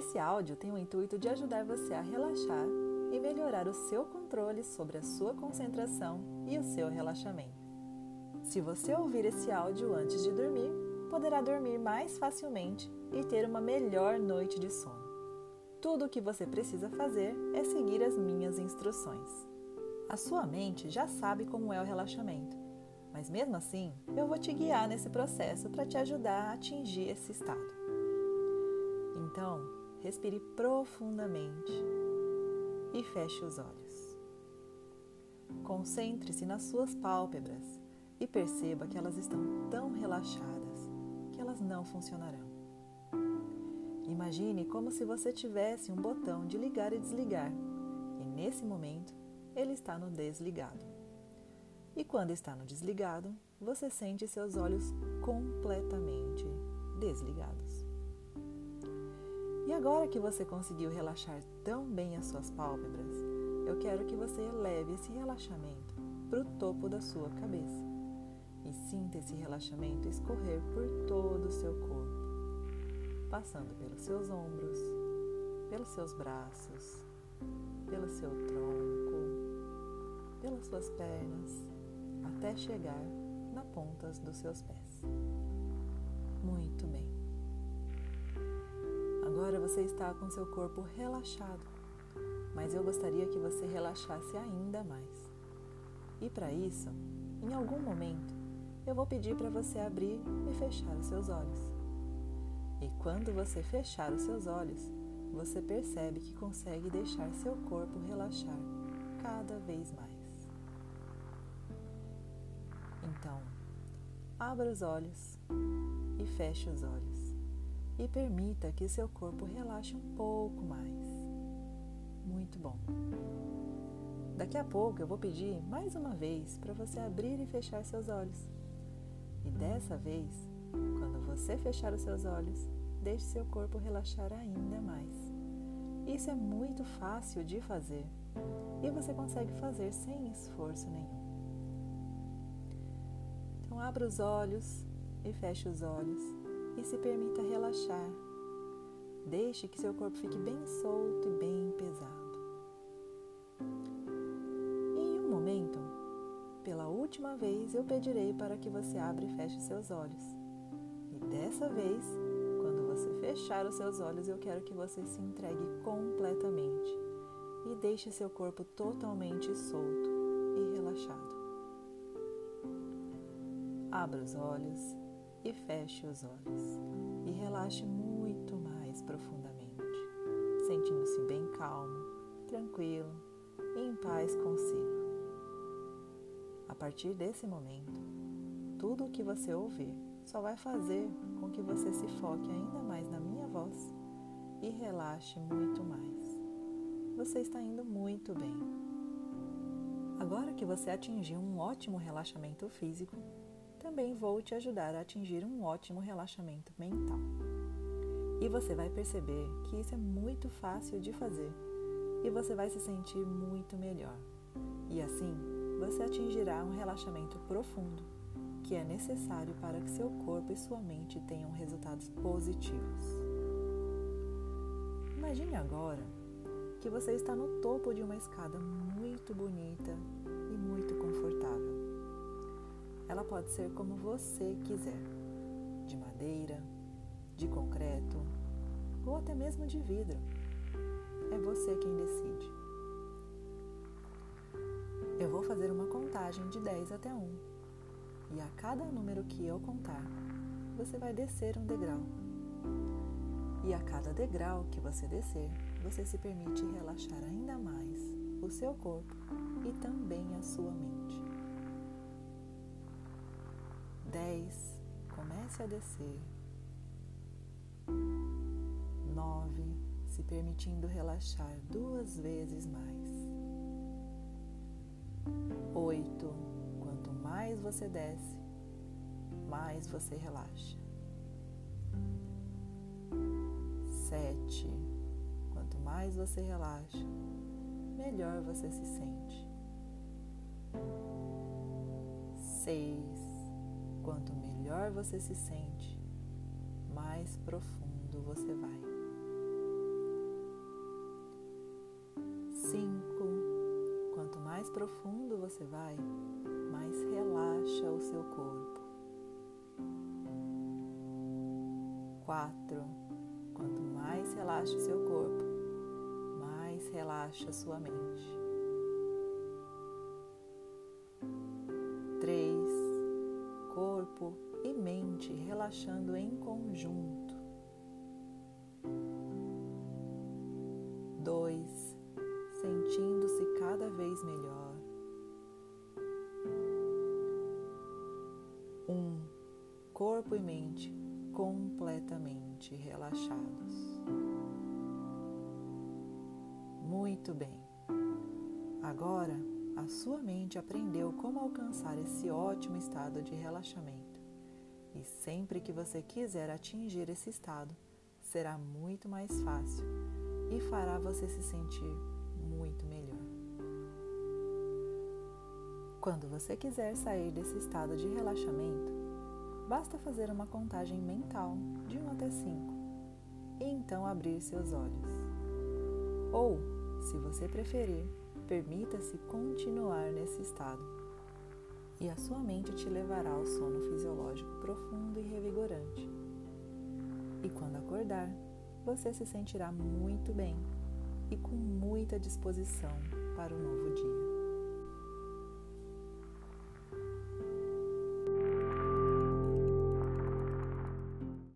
Esse áudio tem o intuito de ajudar você a relaxar e melhorar o seu controle sobre a sua concentração e o seu relaxamento. Se você ouvir esse áudio antes de dormir, poderá dormir mais facilmente e ter uma melhor noite de sono. Tudo o que você precisa fazer é seguir as minhas instruções. A sua mente já sabe como é o relaxamento, mas mesmo assim eu vou te guiar nesse processo para te ajudar a atingir esse estado. Então, respire profundamente e feche os olhos. Concentre-se nas suas pálpebras e perceba que elas estão tão relaxadas que elas não funcionarão. Imagine como se você tivesse um botão de ligar e desligar, e nesse momento ele está no desligado. E quando está no desligado, você sente seus olhos completamente desligados. E agora que você conseguiu relaxar tão bem as suas pálpebras, eu quero que você eleve esse relaxamento para o topo da sua cabeça e sinta esse relaxamento escorrer por todo o seu corpo, passando pelos seus ombros, pelos seus braços, pelo seu tronco, pelas suas pernas, até chegar na pontas dos seus pés. Muito bem. Agora você está com seu corpo relaxado, mas eu gostaria que você relaxasse ainda mais. E para isso, em algum momento, eu vou pedir para você abrir e fechar os seus olhos. E quando você fechar os seus olhos, você percebe que consegue deixar seu corpo relaxar cada vez mais. Então, abra os olhos e feche os olhos e permita que seu corpo relaxe um pouco mais. Muito bom. Daqui a pouco eu vou pedir mais uma vez para você abrir e fechar seus olhos. E dessa vez, quando você fechar os seus olhos, deixe seu corpo relaxar ainda mais. Isso é muito fácil de fazer e você consegue fazer sem esforço nenhum. Então, abra os olhos e feche os olhos e se permita relaxar. Deixe que seu corpo fique bem solto e bem pesado. em um momento, pela última vez, eu pedirei para que você abra e feche seus olhos. E dessa vez, quando você fechar os seus olhos, eu quero que você se entregue completamente e deixe seu corpo totalmente solto e relaxado. Abra os olhos e feche os olhos e relaxe muito mais profundamente, sentindo-se bem calmo, tranquilo e em paz consigo. A partir desse momento, tudo o que você ouvir só vai fazer com que você se foque ainda mais na minha voz e relaxe muito mais. Você está indo muito bem. Agora que você atingiu um ótimo relaxamento físico, também vou te ajudar a atingir um ótimo relaxamento mental. E você vai perceber que isso é muito fácil de fazer e você vai se sentir muito melhor. E assim, você atingirá um relaxamento profundo que é necessário para que seu corpo e sua mente tenham resultados positivos. Imagine agora que você está no topo de uma escada muito bonita e muito confortável. Ela pode ser como você quiser, de madeira, de concreto ou até mesmo de vidro. É você quem decide. Eu vou fazer uma contagem de 10 até 1. E a cada número que eu contar, você vai descer um degrau. E a cada degrau que você descer, você se permite relaxar ainda mais o seu corpo e também a sua mente. 10. Comece a descer. 9. Se permitindo relaxar duas vezes mais. 8. Quanto mais você desce, mais você relaxa. 7. Quanto mais você relaxa, melhor você se sente. 6 Quanto melhor você se sente, mais profundo você vai. Cinco. Quanto mais profundo você vai, mais relaxa o seu corpo. Quatro. Quanto mais relaxa o seu corpo, mais relaxa a sua mente. Corpo e mente relaxando em conjunto. Dois. Sentindo-se cada vez melhor. Um. Corpo e mente completamente relaxados. Muito bem. Agora a sua mente aprendeu como alcançar esse ótimo estado de relaxamento. E sempre que você quiser atingir esse estado, será muito mais fácil e fará você se sentir muito melhor. Quando você quiser sair desse estado de relaxamento, basta fazer uma contagem mental de 1 até 5 e então abrir seus olhos. Ou, se você preferir, permita-se continuar nesse estado e a sua mente te levará ao sono fisiológico profundo e revigorante. E quando acordar, você se sentirá muito bem e com muita disposição para o novo dia.